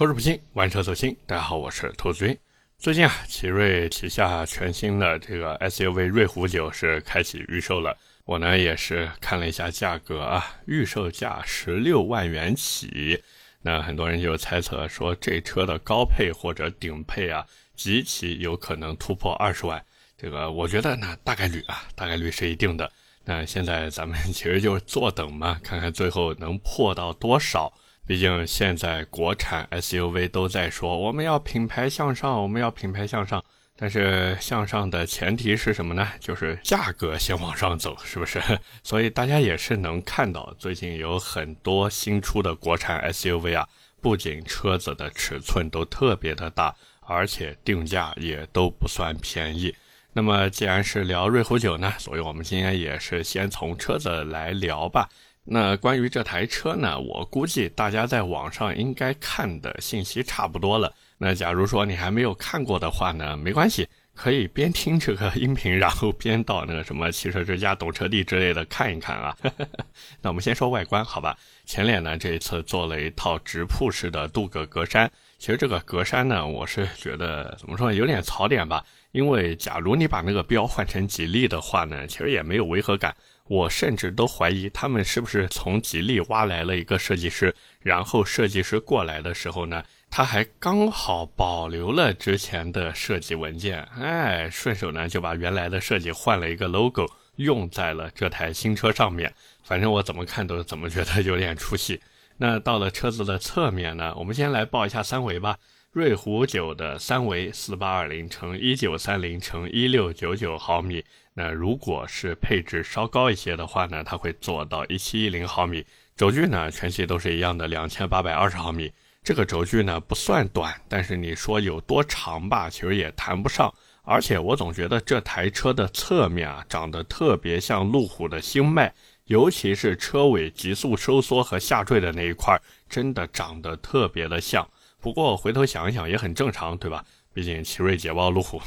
投资不轻，玩车走心。大家好，我是投资君。最近啊，奇瑞旗下全新的这个 SUV 瑞虎9是开启预售了。我呢也是看了一下价格啊，预售价十六万元起。那很多人就猜测说，这车的高配或者顶配啊，极其有可能突破二十万。这个我觉得呢，大概率啊，大概率是一定的。那现在咱们其实就是坐等嘛，看看最后能破到多少。毕竟现在国产 SUV 都在说我们要品牌向上，我们要品牌向上，但是向上的前提是什么呢？就是价格先往上走，是不是？所以大家也是能看到，最近有很多新出的国产 SUV 啊，不仅车子的尺寸都特别的大，而且定价也都不算便宜。那么既然是聊瑞虎9呢，所以我们今天也是先从车子来聊吧。那关于这台车呢，我估计大家在网上应该看的信息差不多了。那假如说你还没有看过的话呢，没关系，可以边听这个音频，然后边到那个什么汽车之家、懂车帝之类的看一看啊。那我们先说外观，好吧？前脸呢，这一次做了一套直瀑式的镀铬格栅。其实这个格栅呢，我是觉得怎么说，有点槽点吧。因为假如你把那个标换成吉利的话呢，其实也没有违和感。我甚至都怀疑他们是不是从吉利挖来了一个设计师，然后设计师过来的时候呢，他还刚好保留了之前的设计文件，哎，顺手呢就把原来的设计换了一个 logo 用在了这台新车上面。反正我怎么看都怎么觉得有点出戏。那到了车子的侧面呢，我们先来报一下三围吧。瑞虎9的三围四八二零乘一九三零乘一六九九毫米。那如果是配置稍高一些的话呢，它会做到一七一零毫米。轴距呢，全系都是一样的两千八百二十毫米。这个轴距呢不算短，但是你说有多长吧，其实也谈不上。而且我总觉得这台车的侧面啊，长得特别像路虎的星脉，尤其是车尾急速收缩和下坠的那一块，真的长得特别的像。不过回头想一想也很正常，对吧？毕竟奇瑞捷豹路虎，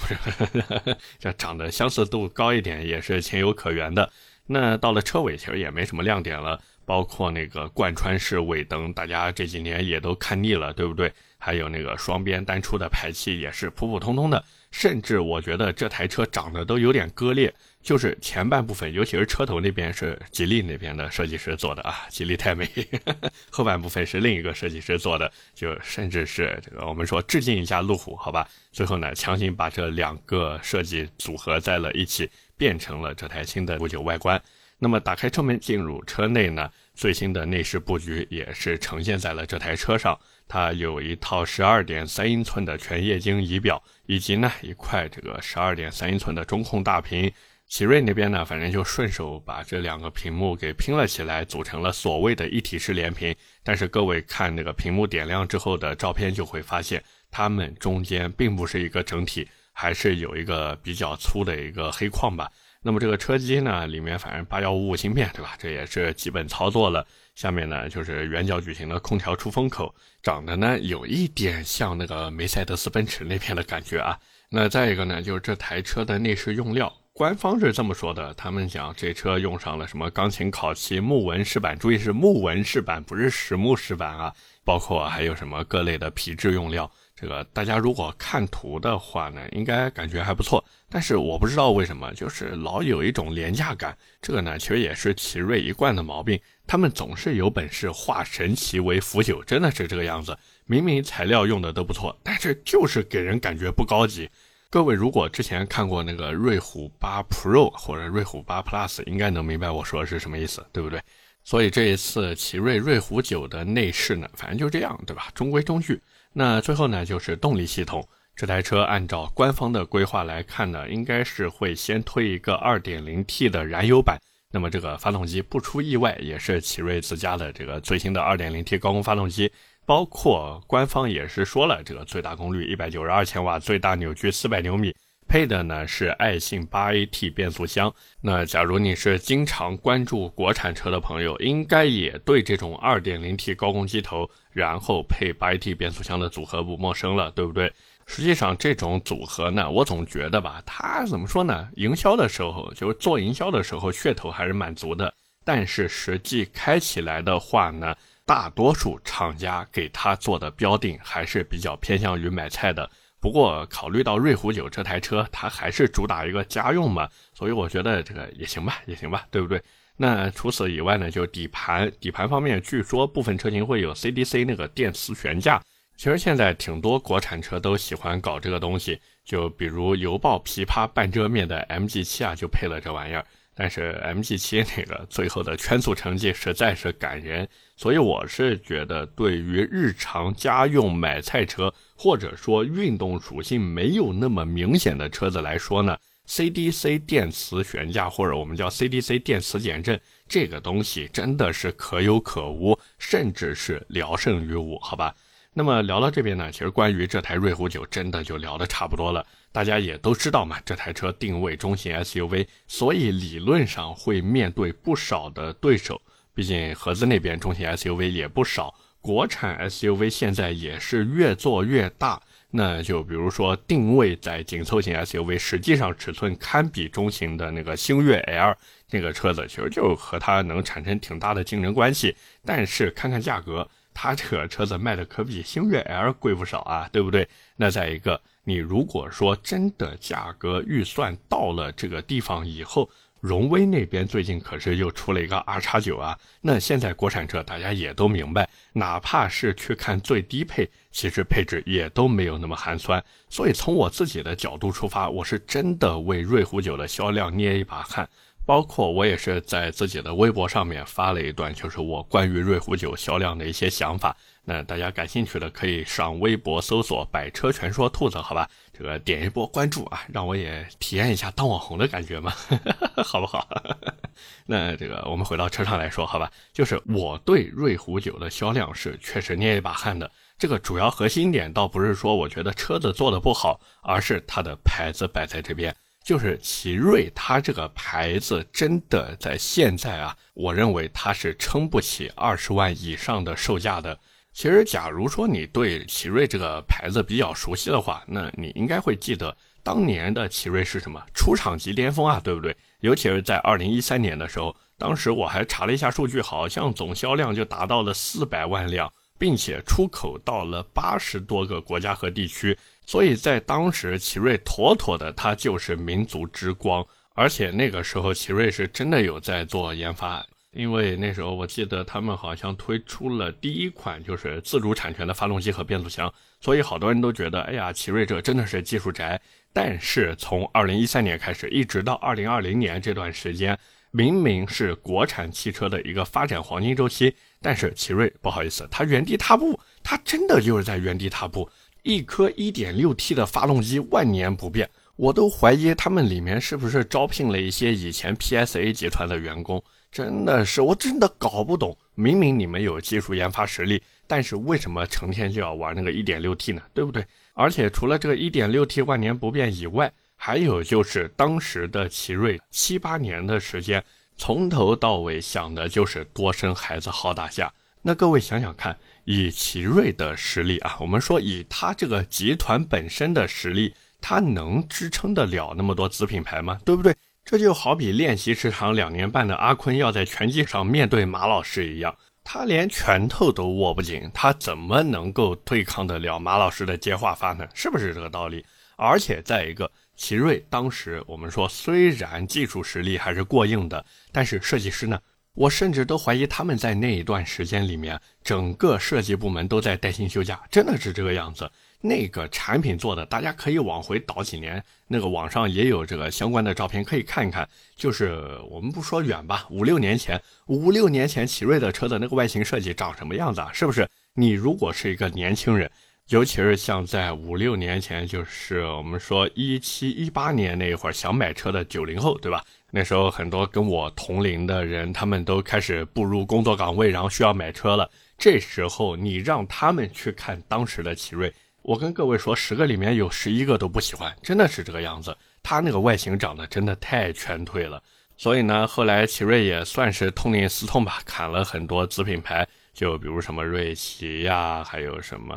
这长得相似度高一点也是情有可原的。那到了车尾，其实也没什么亮点了，包括那个贯穿式尾灯，大家这几年也都看腻了，对不对？还有那个双边单出的排气也是普普通通的，甚至我觉得这台车长得都有点割裂。就是前半部分，尤其是车头那边是吉利那边的设计师做的啊，吉利太美。后半部分是另一个设计师做的，就甚至是这个我们说致敬一下路虎，好吧？最后呢，强行把这两个设计组合在了一起，变成了这台新的五九外观。那么打开车门进入车内呢，最新的内饰布局也是呈现在了这台车上。它有一套十二点三英寸的全液晶仪表，以及呢一块这个十二点三英寸的中控大屏。奇瑞那边呢，反正就顺手把这两个屏幕给拼了起来，组成了所谓的一体式连屏。但是各位看那个屏幕点亮之后的照片，就会发现它们中间并不是一个整体，还是有一个比较粗的一个黑框吧。那么这个车机呢，里面反正八幺五五芯片，对吧？这也是基本操作了。下面呢就是圆角矩形的空调出风口，长得呢有一点像那个梅赛德斯奔驰那边的感觉啊。那再一个呢，就是这台车的内饰用料。官方是这么说的，他们讲这车用上了什么钢琴烤漆、木纹饰板，注意是木纹饰板，不是实木饰板啊。包括还有什么各类的皮质用料，这个大家如果看图的话呢，应该感觉还不错。但是我不知道为什么，就是老有一种廉价感。这个呢，其实也是奇瑞一贯的毛病，他们总是有本事化神奇为腐朽，真的是这个样子。明明材料用的都不错，但是就是给人感觉不高级。各位如果之前看过那个瑞虎八 Pro 或者瑞虎八 Plus，应该能明白我说的是什么意思，对不对？所以这一次奇瑞瑞虎9的内饰呢，反正就这样，对吧？中规中矩。那最后呢，就是动力系统。这台车按照官方的规划来看呢，应该是会先推一个 2.0T 的燃油版。那么这个发动机不出意外，也是奇瑞自家的这个最新的 2.0T 高功发动机。包括官方也是说了，这个最大功率一百九十二千瓦，最大扭矩四百牛米，配的呢是爱信八 AT 变速箱。那假如你是经常关注国产车的朋友，应该也对这种二点零 T 高功机头，然后配八 AT 变速箱的组合不陌生了，对不对？实际上这种组合呢，我总觉得吧，它怎么说呢？营销的时候，就是做营销的时候，噱头还是蛮足的。但是实际开起来的话呢？大多数厂家给它做的标定还是比较偏向于买菜的。不过考虑到瑞虎九这台车，它还是主打一个家用嘛，所以我觉得这个也行吧，也行吧，对不对？那除此以外呢，就底盘，底盘方面，据说部分车型会有 CDC 那个电磁悬架。其实现在挺多国产车都喜欢搞这个东西，就比如油爆琵琶半遮面的 MG7 啊，就配了这玩意儿。但是 MG7 那个最后的圈速成绩实在是感人，所以我是觉得，对于日常家用买菜车，或者说运动属性没有那么明显的车子来说呢，CDC 电磁悬架或者我们叫 CDC 电磁减震这个东西真的是可有可无，甚至是聊胜于无，好吧？那么聊到这边呢，其实关于这台瑞虎9真的就聊得差不多了。大家也都知道嘛，这台车定位中型 SUV，所以理论上会面对不少的对手。毕竟合资那边中型 SUV 也不少，国产 SUV 现在也是越做越大。那就比如说定位在紧凑型 SUV，实际上尺寸堪比中型的那个星越 L 那个车子，其实就和它能产生挺大的竞争关系。但是看看价格。它这个车子卖的可比星越 L 贵不少啊，对不对？那再一个，你如果说真的价格预算到了这个地方以后，荣威那边最近可是又出了一个 R 叉九啊。那现在国产车大家也都明白，哪怕是去看最低配，其实配置也都没有那么寒酸。所以从我自己的角度出发，我是真的为瑞虎九的销量捏一把汗。包括我也是在自己的微博上面发了一段，就是我关于瑞虎九销量的一些想法。那大家感兴趣的可以上微博搜索“百车全说兔子”，好吧？这个点一波关注啊，让我也体验一下当网红的感觉嘛，好不好？那这个我们回到车上来说，好吧？就是我对瑞虎九的销量是确实捏一把汗的。这个主要核心点倒不是说我觉得车子做的不好，而是它的牌子摆在这边。就是奇瑞，它这个牌子真的在现在啊，我认为它是撑不起二十万以上的售价的。其实，假如说你对奇瑞这个牌子比较熟悉的话，那你应该会记得当年的奇瑞是什么出厂即巅峰啊，对不对？尤其是在二零一三年的时候，当时我还查了一下数据，好像总销量就达到了四百万辆。并且出口到了八十多个国家和地区，所以在当时，奇瑞妥妥的它就是民族之光。而且那个时候，奇瑞是真的有在做研发，因为那时候我记得他们好像推出了第一款就是自主产权的发动机和变速箱，所以好多人都觉得，哎呀，奇瑞这真的是技术宅。但是从二零一三年开始，一直到二零二零年这段时间。明明是国产汽车的一个发展黄金周期，但是奇瑞不好意思，它原地踏步，它真的就是在原地踏步。一颗 1.6T 的发动机万年不变，我都怀疑他们里面是不是招聘了一些以前 PSA 集团的员工。真的是，我真的搞不懂。明明你们有技术研发实力，但是为什么成天就要玩那个 1.6T 呢？对不对？而且除了这个 1.6T 万年不变以外，还有就是当时的奇瑞七八年的时间，从头到尾想的就是多生孩子好打架。那各位想想看，以奇瑞的实力啊，我们说以他这个集团本身的实力，他能支撑得了那么多子品牌吗？对不对？这就好比练习时长两年半的阿坤要在拳击上面对马老师一样，他连拳头都握不紧，他怎么能够对抗得了马老师的接话法呢？是不是这个道理？而且再一个。奇瑞当时我们说，虽然技术实力还是过硬的，但是设计师呢，我甚至都怀疑他们在那一段时间里面，整个设计部门都在带薪休假，真的是这个样子。那个产品做的，大家可以往回倒几年，那个网上也有这个相关的照片可以看一看。就是我们不说远吧，五六年前，五六年前奇瑞的车的那个外形设计长什么样子啊？是不是？你如果是一个年轻人。尤其是像在五六年前，就是我们说一七一八年那会儿想买车的九零后，对吧？那时候很多跟我同龄的人，他们都开始步入工作岗位，然后需要买车了。这时候你让他们去看当时的奇瑞，我跟各位说，十个里面有十一个都不喜欢，真的是这个样子。它那个外形长得真的太劝退了。所以呢，后来奇瑞也算是痛定思痛吧，砍了很多子品牌。就比如什么瑞奇呀，还有什么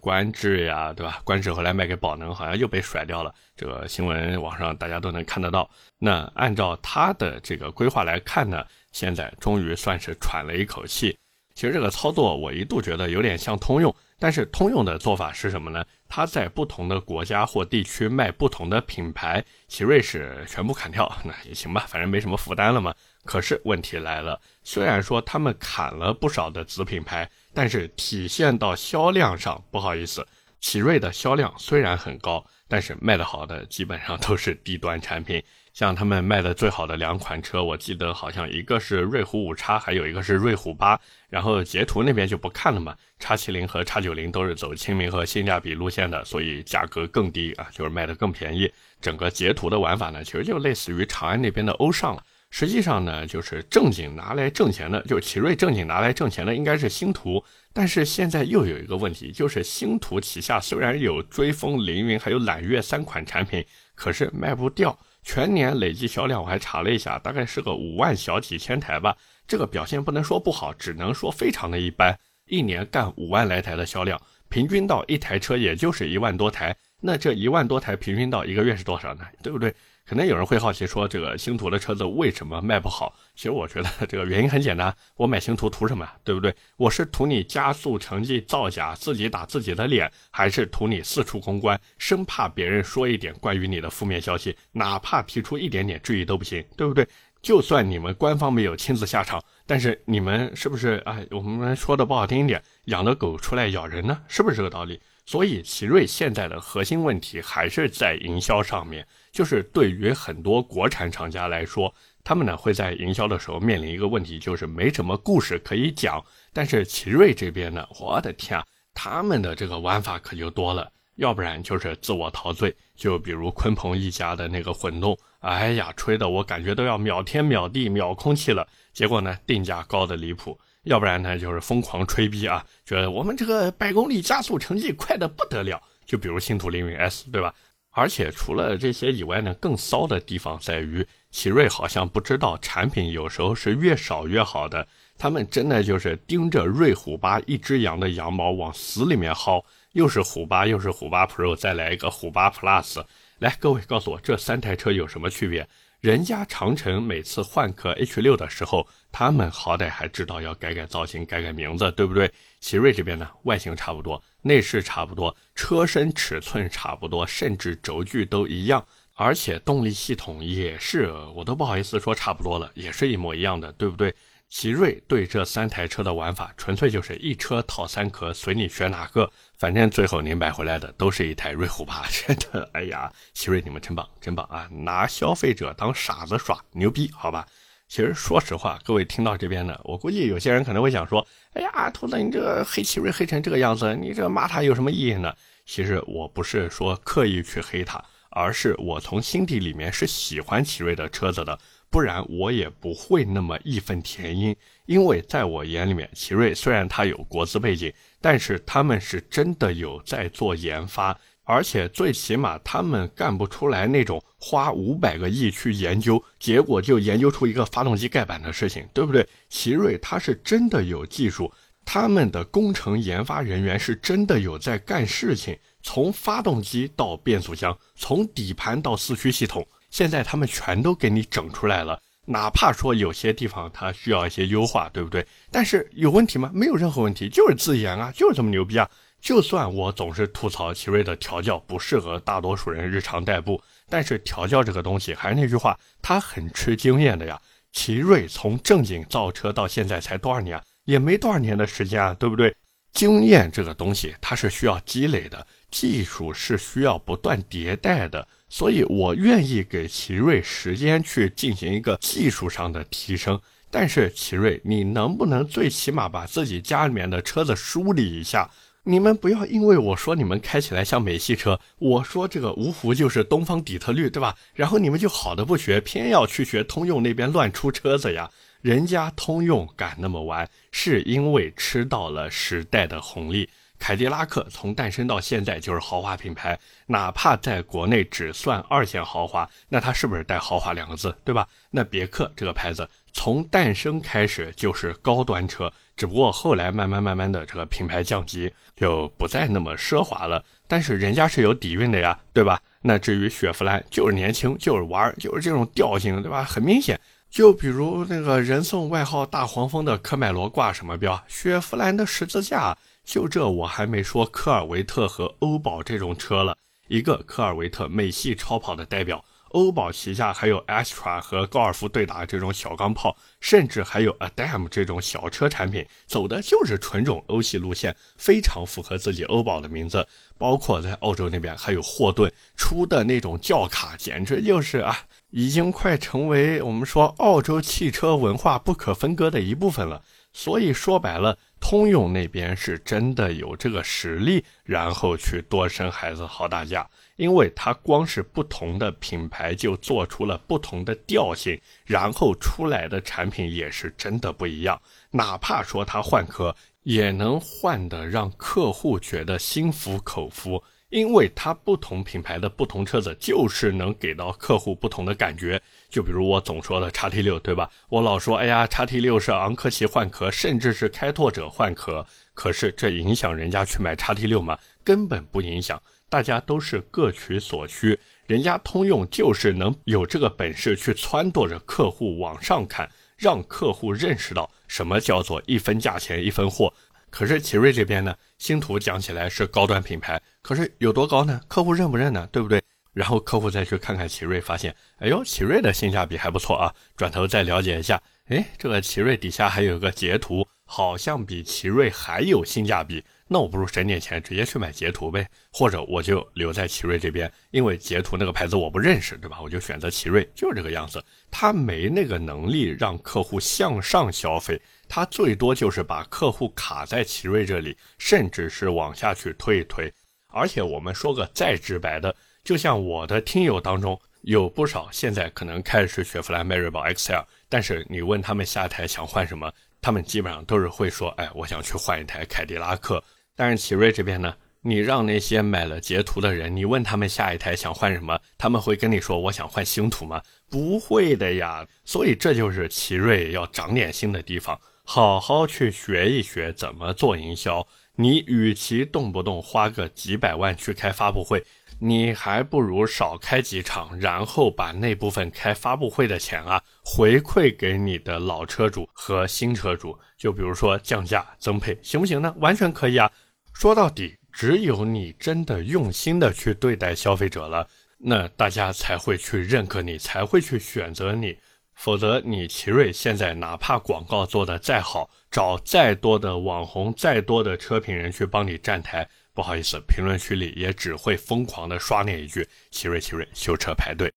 观致呀，对吧？观致后来卖给宝能，好像又被甩掉了。这个新闻网上大家都能看得到。那按照他的这个规划来看呢，现在终于算是喘了一口气。其实这个操作我一度觉得有点像通用，但是通用的做法是什么呢？它在不同的国家或地区卖不同的品牌，奇瑞是全部砍掉，那也行吧，反正没什么负担了嘛。可是问题来了，虽然说他们砍了不少的子品牌，但是体现到销量上，不好意思，奇瑞的销量虽然很高，但是卖得好的基本上都是低端产品。像他们卖的最好的两款车，我记得好像一个是瑞虎五叉，还有一个是瑞虎八。然后捷途那边就不看了嘛，叉七零和叉九零都是走亲民和性价比路线的，所以价格更低啊，就是卖的更便宜。整个截图的玩法呢，其实就类似于长安那边的欧尚了。实际上呢，就是正经拿来挣钱的，就奇瑞正经拿来挣钱的应该是星途。但是现在又有一个问题，就是星途旗下虽然有追风、凌云还有揽月三款产品，可是卖不掉。全年累计销量我还查了一下，大概是个五万小几千台吧。这个表现不能说不好，只能说非常的一般。一年干五万来台的销量，平均到一台车也就是一万多台。那这一万多台平均到一个月是多少呢？对不对？可能有人会好奇说，这个星途的车子为什么卖不好？其实我觉得这个原因很简单，我买星途图什么？对不对？我是图你加速成绩造假，自己打自己的脸，还是图你四处公关，生怕别人说一点关于你的负面消息，哪怕提出一点点质疑都不行，对不对？就算你们官方没有亲自下场，但是你们是不是啊？我们说的不好听一点，养的狗出来咬人呢？是不是这个道理？所以，奇瑞现在的核心问题还是在营销上面。就是对于很多国产厂家来说，他们呢会在营销的时候面临一个问题，就是没什么故事可以讲。但是奇瑞这边呢，我的天啊，他们的这个玩法可就多了。要不然就是自我陶醉，就比如鲲鹏一家的那个混动，哎呀，吹的我感觉都要秒天秒地秒空气了。结果呢，定价高的离谱。要不然呢，就是疯狂吹逼啊，觉得我们这个百公里加速成绩快的不得了。就比如星途凌云 S，对吧？而且除了这些以外呢，更骚的地方在于，奇瑞好像不知道产品有时候是越少越好的。他们真的就是盯着瑞虎八一只羊的羊毛往死里面薅，又是虎八，又是虎八 Pro，再来一个虎八 Plus。来，各位告诉我，这三台车有什么区别？人家长城每次换壳 H 六的时候，他们好歹还知道要改改造型、改改名字，对不对？奇瑞这边呢，外形差不多，内饰差不多，车身尺寸差不多，甚至轴距都一样，而且动力系统也是，我都不好意思说差不多了，也是一模一样的，对不对？奇瑞对这三台车的玩法，纯粹就是一车套三壳，随你选哪个，反正最后你买回来的都是一台瑞虎八。真的，哎呀，奇瑞你们真棒，真棒啊！拿消费者当傻子耍，牛逼，好吧？其实说实话，各位听到这边呢，我估计有些人可能会想说，哎呀，兔子，你这个黑奇瑞黑成这个样子，你这骂他有什么意义呢？其实我不是说刻意去黑他，而是我从心底里面是喜欢奇瑞的车子的。不然我也不会那么义愤填膺，因为在我眼里面，奇瑞虽然它有国资背景，但是他们是真的有在做研发，而且最起码他们干不出来那种花五百个亿去研究，结果就研究出一个发动机盖板的事情，对不对？奇瑞它是真的有技术，他们的工程研发人员是真的有在干事情，从发动机到变速箱，从底盘到四驱系统。现在他们全都给你整出来了，哪怕说有些地方它需要一些优化，对不对？但是有问题吗？没有任何问题，就是自研啊，就是这么牛逼啊！就算我总是吐槽奇瑞的调教不适合大多数人日常代步，但是调教这个东西还是那句话，它很吃经验的呀。奇瑞从正经造车到现在才多少年？也没多少年的时间啊，对不对？经验这个东西它是需要积累的，技术是需要不断迭代的。所以，我愿意给奇瑞时间去进行一个技术上的提升。但是，奇瑞，你能不能最起码把自己家里面的车子梳理一下？你们不要因为我说你们开起来像美系车，我说这个芜湖就是东方底特律，对吧？然后你们就好的不学，偏要去学通用那边乱出车子呀？人家通用敢那么玩，是因为吃到了时代的红利。凯迪拉克从诞生到现在就是豪华品牌，哪怕在国内只算二线豪华，那它是不是带豪华两个字，对吧？那别克这个牌子从诞生开始就是高端车，只不过后来慢慢慢慢的这个品牌降级，就不再那么奢华了。但是人家是有底蕴的呀，对吧？那至于雪佛兰，就是年轻，就是玩，就是这种调性，对吧？很明显。就比如那个人送外号“大黄蜂”的科迈罗挂什么标？雪佛兰的十字架。就这我还没说科尔维特和欧宝这种车了，一个科尔维特美系超跑的代表。欧宝旗下还有 Astra 和高尔夫对打这种小钢炮，甚至还有 Adam 这种小车产品，走的就是纯种欧系路线，非常符合自己欧宝的名字。包括在澳洲那边还有霍顿出的那种轿卡，简直就是啊，已经快成为我们说澳洲汽车文化不可分割的一部分了。所以说白了，通用那边是真的有这个实力，然后去多生孩子好打架。因为它光是不同的品牌就做出了不同的调性，然后出来的产品也是真的不一样。哪怕说它换壳，也能换的让客户觉得心服口服。因为它不同品牌的不同车子，就是能给到客户不同的感觉。就比如我总说的叉 T 六，对吧？我老说，哎呀，叉 T 六是昂科旗换壳，甚至是开拓者换壳。可是这影响人家去买叉 T 六吗？根本不影响。大家都是各取所需，人家通用就是能有这个本事去撺掇着客户往上看，让客户认识到什么叫做一分价钱一分货。可是奇瑞这边呢，星途讲起来是高端品牌，可是有多高呢？客户认不认呢？对不对？然后客户再去看看奇瑞，发现，哎呦，奇瑞的性价比还不错啊。转头再了解一下，哎，这个奇瑞底下还有个捷途，好像比奇瑞还有性价比。那我不如省点钱，直接去买捷途呗，或者我就留在奇瑞这边，因为捷途那个牌子我不认识，对吧？我就选择奇瑞，就是这个样子。他没那个能力让客户向上消费，他最多就是把客户卡在奇瑞这里，甚至是往下去推一推。而且我们说个再直白的，就像我的听友当中有不少现在可能开的是雪佛兰迈锐宝 XL，但是你问他们下台想换什么，他们基本上都是会说，哎，我想去换一台凯迪拉克。但是奇瑞这边呢，你让那些买了捷途的人，你问他们下一台想换什么，他们会跟你说我想换星途吗？不会的呀。所以这就是奇瑞要长点心的地方，好好去学一学怎么做营销。你与其动不动花个几百万去开发布会，你还不如少开几场，然后把那部分开发布会的钱啊回馈给你的老车主和新车主。就比如说降价增配，行不行呢？完全可以啊。说到底，只有你真的用心的去对待消费者了，那大家才会去认可你，才会去选择你。否则，你奇瑞现在哪怕广告做得再好，找再多的网红、再多的车评人去帮你站台，不好意思，评论区里也只会疯狂的刷那一句“奇瑞奇瑞修车排队”。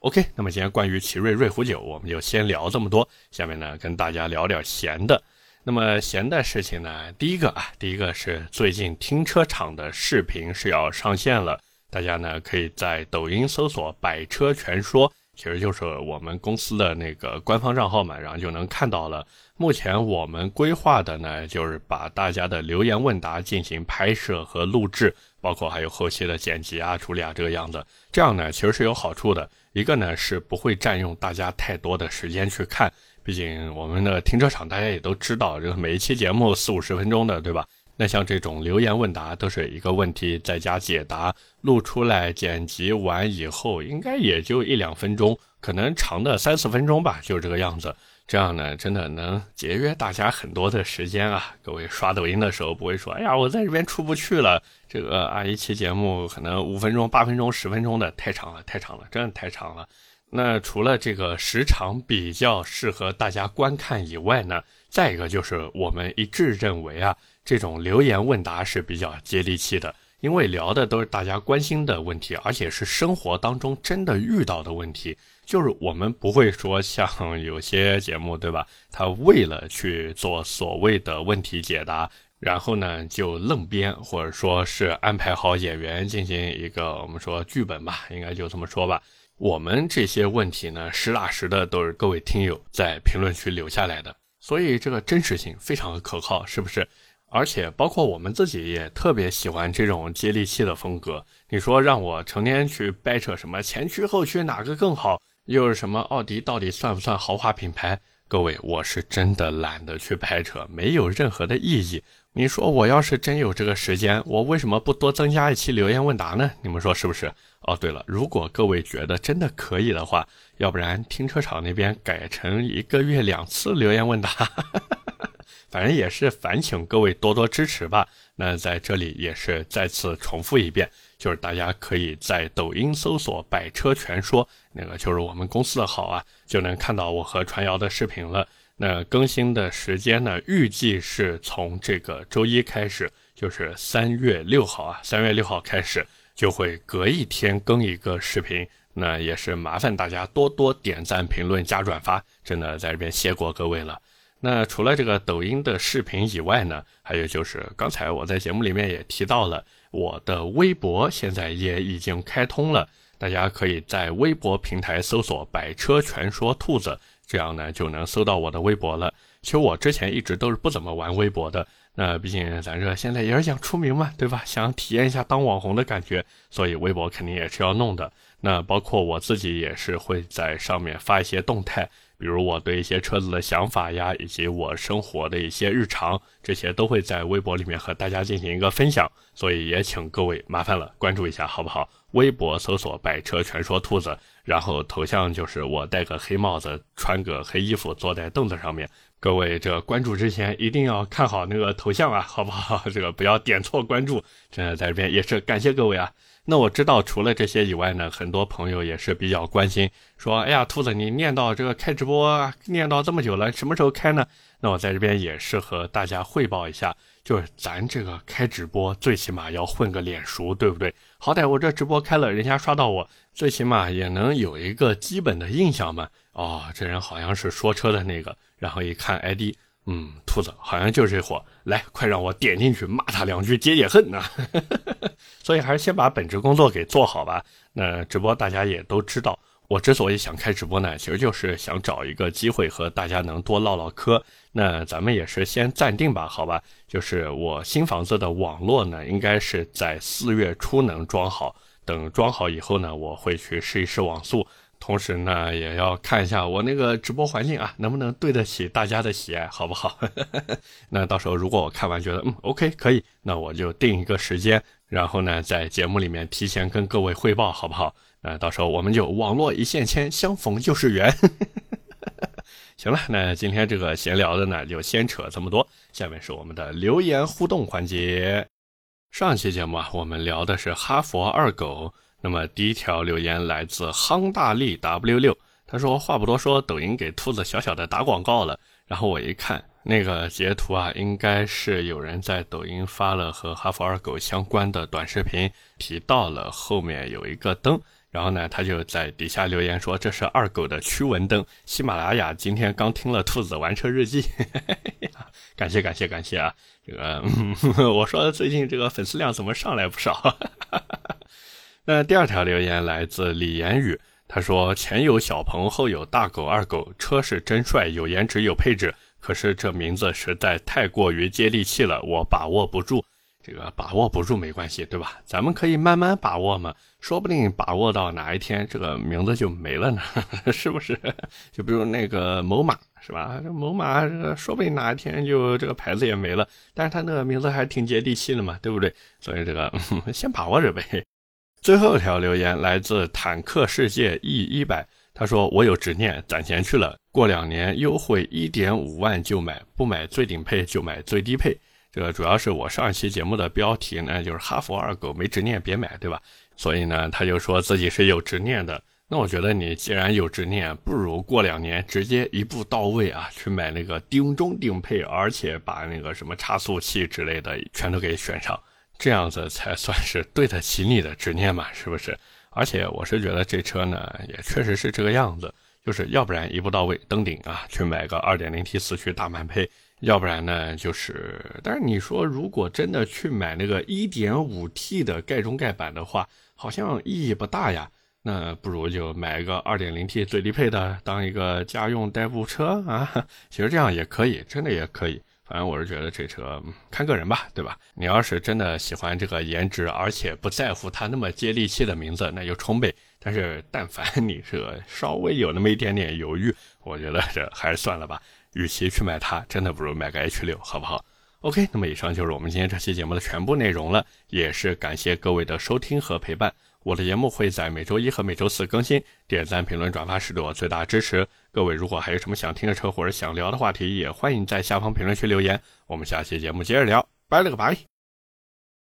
OK，那么今天关于奇瑞瑞虎九，我们就先聊这么多。下面呢，跟大家聊点闲的。那么闲的事情呢？第一个啊，第一个是最近停车场的视频是要上线了，大家呢可以在抖音搜索“百车全说”，其实就是我们公司的那个官方账号嘛，然后就能看到了。目前我们规划的呢，就是把大家的留言问答进行拍摄和录制，包括还有后期的剪辑啊、处理啊这个样子。这样呢，其实是有好处的。一个呢是不会占用大家太多的时间去看。毕竟我们的停车场大家也都知道，这个每一期节目四五十分钟的，对吧？那像这种留言问答都是一个问题再加解答，录出来剪辑完以后，应该也就一两分钟，可能长的三四分钟吧，就这个样子。这样呢，真的能节约大家很多的时间啊！各位刷抖音的时候不会说，哎呀，我在这边出不去了。这个啊，一期节目可能五分钟、八分钟、十分钟的太长了，太长了，真的太长了。那除了这个时长比较适合大家观看以外呢，再一个就是我们一致认为啊，这种留言问答是比较接地气的，因为聊的都是大家关心的问题，而且是生活当中真的遇到的问题。就是我们不会说像有些节目，对吧？他为了去做所谓的问题解答，然后呢就愣编，或者说是安排好演员进行一个我们说剧本吧，应该就这么说吧。我们这些问题呢，实打实的都是各位听友在评论区留下来的，所以这个真实性非常的可靠，是不是？而且包括我们自己也特别喜欢这种接地气的风格。你说让我成天去掰扯什么前驱后驱哪个更好，又是什么奥迪到底算不算豪华品牌？各位，我是真的懒得去掰扯，没有任何的意义。你说我要是真有这个时间，我为什么不多增加一期留言问答呢？你们说是不是？哦，对了，如果各位觉得真的可以的话，要不然停车场那边改成一个月两次留言问答，反正也是烦请各位多多支持吧。那在这里也是再次重复一遍，就是大家可以在抖音搜索“百车全说”，那个就是我们公司的号啊，就能看到我和传谣的视频了。那更新的时间呢？预计是从这个周一开始，就是三月六号啊，三月六号开始就会隔一天更一个视频。那也是麻烦大家多多点赞、评论、加转发，真的在这边谢过各位了。那除了这个抖音的视频以外呢，还有就是刚才我在节目里面也提到了，我的微博现在也已经开通了，大家可以在微博平台搜索“百车全说兔子”。这样呢就能搜到我的微博了。其实我之前一直都是不怎么玩微博的，那毕竟咱这现在也是想出名嘛，对吧？想体验一下当网红的感觉，所以微博肯定也是要弄的。那包括我自己也是会在上面发一些动态，比如我对一些车子的想法呀，以及我生活的一些日常，这些都会在微博里面和大家进行一个分享。所以也请各位麻烦了，关注一下好不好？微博搜索“百车全说兔子”。然后头像就是我戴个黑帽子，穿个黑衣服，坐在凳子上面。各位这关注之前一定要看好那个头像啊，好不好？这个不要点错关注。真的在这边也是感谢各位啊。那我知道除了这些以外呢，很多朋友也是比较关心，说哎呀，兔子你念叨这个开直播念叨这么久了，什么时候开呢？那我在这边也是和大家汇报一下。就是咱这个开直播，最起码要混个脸熟，对不对？好歹我这直播开了，人家刷到我，最起码也能有一个基本的印象嘛。哦，这人好像是说车的那个，然后一看 ID，嗯，兔子好像就是这货，来，快让我点进去骂他两句解解恨呐。所以还是先把本职工作给做好吧。那直播大家也都知道。我之所以想开直播呢，其实就是想找一个机会和大家能多唠唠嗑。那咱们也是先暂定吧，好吧？就是我新房子的网络呢，应该是在四月初能装好。等装好以后呢，我会去试一试网速，同时呢，也要看一下我那个直播环境啊，能不能对得起大家的喜爱，好不好？那到时候如果我看完觉得嗯 OK 可以，那我就定一个时间，然后呢，在节目里面提前跟各位汇报，好不好？那到时候我们就网络一线牵，相逢就是缘。行了，那今天这个闲聊的呢，就先扯这么多。下面是我们的留言互动环节。上期节目啊，我们聊的是哈佛二狗。那么第一条留言来自夯大力 W 六，他说话不多说，抖音给兔子小小的打广告了。然后我一看那个截图啊，应该是有人在抖音发了和哈佛二狗相关的短视频，提到了后面有一个灯。然后呢，他就在底下留言说：“这是二狗的驱蚊灯。”喜马拉雅今天刚听了兔子玩车日记，感谢感谢感谢啊！这个 我说最近这个粉丝量怎么上来不少？那第二条留言来自李言语，他说：“前有小鹏，后有大狗二狗，车是真帅，有颜值有配置，可是这名字实在太过于接地气了，我把握不住。”这个把握不住没关系，对吧？咱们可以慢慢把握嘛，说不定把握到哪一天这个名字就没了呢，是不是？就比如那个某马，是吧？这某马，说不定哪一天就这个牌子也没了，但是他那个名字还挺接地气的嘛，对不对？所以这个 先把握着呗。最后一条留言来自坦克世界 E 一百，他说我有执念，攒钱去了，过两年优惠一点五万就买，不买最顶配就买最低配。这个主要是我上一期节目的标题呢，就是哈佛二狗没执念别买，对吧？所以呢，他就说自己是有执念的。那我觉得你既然有执念，不如过两年直接一步到位啊，去买那个顶中顶配，而且把那个什么差速器之类的全都给选上，这样子才算是对得起你的执念嘛，是不是？而且我是觉得这车呢，也确实是这个样子，就是要不然一步到位登顶啊，去买个 2.0T 四驱大满配。要不然呢，就是，但是你说如果真的去买那个 1.5T 的盖中盖版的话，好像意义不大呀。那不如就买一个 2.0T 最低配的，当一个家用代步车啊。其实这样也可以，真的也可以。反正我是觉得这车看个人吧，对吧？你要是真的喜欢这个颜值，而且不在乎它那么接地气的名字，那就冲呗。但是但凡你是稍微有那么一点点犹豫，我觉得这还是算了吧。与其去买它，真的不如买个 H 六，好不好 OK，那么以上就是我们今天这期节目的全部内容了，也是感谢各位的收听和陪伴。我的节目会在每周一和每周四更新，点赞、评论、转发是对我最大的支持。各位如果还有什么想听的车或者想聊的话题，也欢迎在下方评论区留言。我们下期节目接着聊，拜了个拜。